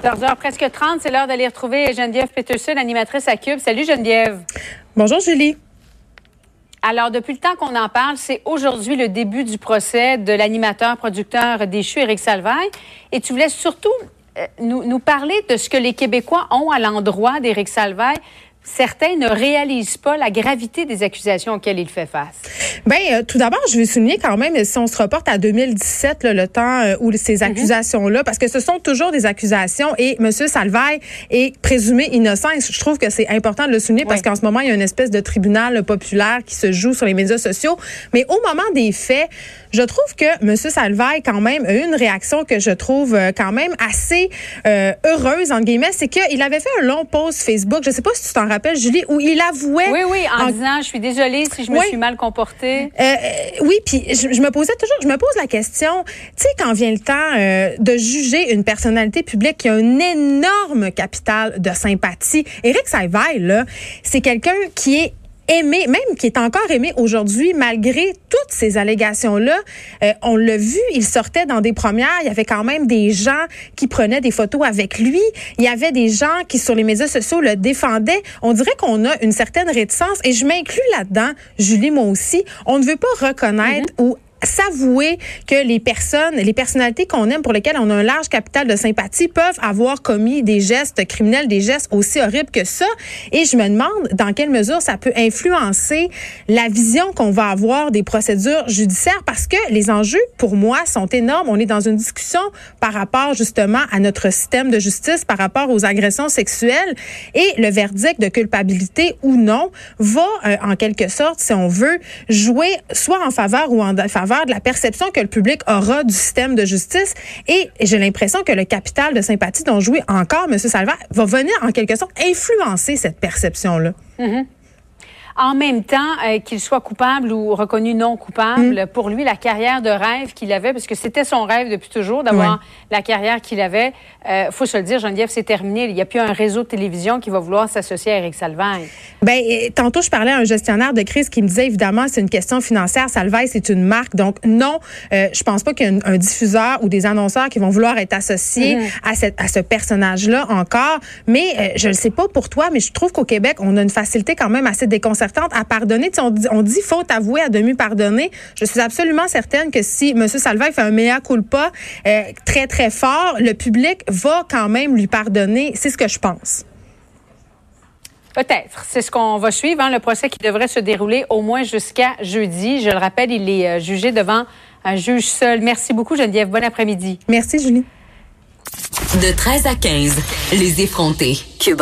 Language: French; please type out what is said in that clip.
14h, presque 30, c'est l'heure d'aller retrouver Geneviève Peterson, animatrice à Cube. Salut Geneviève. Bonjour Julie. Alors, depuis le temps qu'on en parle, c'est aujourd'hui le début du procès de l'animateur, producteur déchu Éric Salvaille. Et tu voulais surtout euh, nous, nous, parler de ce que les Québécois ont à l'endroit d'Éric Salvaille certains ne réalisent pas la gravité des accusations auxquelles il fait face. Ben, euh, tout d'abord, je vais souligner quand même, si on se reporte à 2017, le temps euh, où ces mhm. accusations-là, parce que ce sont toujours des accusations et M. Salvaille est présumé innocent. Et je trouve que c'est important de le souligner parce qu'en ce moment, il y a une espèce de tribunal populaire qui se joue sur les médias sociaux. Mais au moment des faits, je trouve que M. Salvaille, quand même, a eu une réaction que je trouve euh, quand même assez heureuse, en guillemets. C'est qu'il avait fait un long post Facebook. Je sais pas si tu t'en rappelle, Julie, où il avouait. Oui, oui, en, disant, je suis désolée si je me suis mal comportée. Euh, euh, oui, puis je, me posais toujours, je me pose la question, tu sais, quand vient le temps euh, de juger une personnalité publique qui a un énorme capital de sympathie, Éric Saïvaille, là, c'est quelqu'un qui est aimé, même qui est encore aimé aujourd'hui, malgré toutes ces allégations-là. Euh, on l'a vu, il sortait dans des premières. Il y avait quand même des gens qui prenaient des photos avec lui. Il y avait des gens qui, sur les médias sociaux, le défendaient. On dirait qu'on a une certaine réticence. Et je m'inclus là-dedans, Julie, moi aussi. On ne veut pas reconnaître mm-hmm. ou s'avouer que les personnes, les personnalités qu'on aime, pour lesquelles on a un large capital de sympathie, peuvent avoir commis des gestes criminels, des gestes aussi horribles que ça. Et je me demande dans quelle mesure ça peut influencer la vision qu'on va avoir des procédures judiciaires, parce que les enjeux, pour moi, sont énormes. On est dans une discussion par rapport justement à notre système de justice, par rapport aux agressions sexuelles, et le verdict de culpabilité ou non va, euh, en quelque sorte, si on veut, jouer soit en faveur ou en de la perception que le public aura du système de justice. Et j'ai l'impression que le capital de sympathie dont jouit encore M. Salva va venir en quelque sorte influencer cette perception-là. Mm-hmm en même temps euh, qu'il soit coupable ou reconnu non coupable, mm. pour lui, la carrière de rêve qu'il avait, parce que c'était son rêve depuis toujours d'avoir la carrière qu'il avait, euh, faut se le dire, Geneviève, c'est terminé. Il n'y a plus un réseau de télévision qui va vouloir s'associer à Eric Salvaille. Ben, tantôt, je parlais à un gestionnaire de crise qui me disait, évidemment, c'est une question financière. Salvaille, c'est une marque. Donc, non, euh, je pense pas qu'il y a un, diffuseur ou des annonceurs qui vont vouloir être associés mm. à, cette, à ce personnage-là encore. Mais euh, je ne sais pas pour toi, mais je trouve qu'au Québec, on a une facilité quand même assez déconcertante à pardonner. on, dit, on dit faute avouée à demi pardonner. Je suis absolument certaine que si M. Salvaille fait un meilleur culpa euh, très, très fort, le public va quand même lui pardonner. C'est ce que je pense. Peut-être. C'est ce qu'on va suivre. Hein, le procès qui devrait se dérouler au moins jusqu'à jeudi. Je le rappelle, il est euh, jugé devant un juge seul. Merci beaucoup, Geneviève. Bon après-midi. Merci, Julie. De 13 à 15, les effrontés. Cube